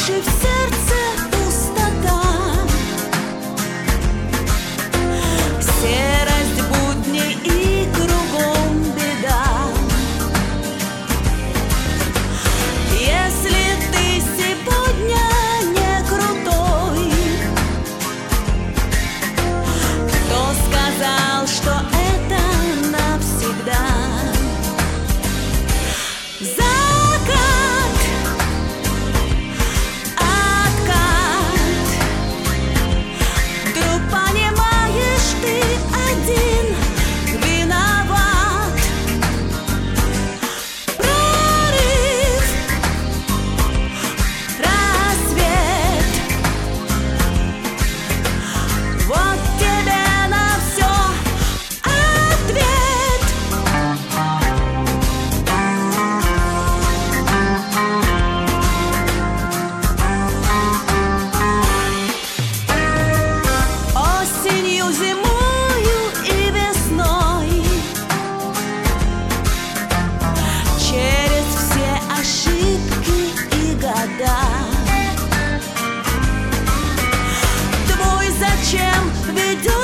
больше всего. We do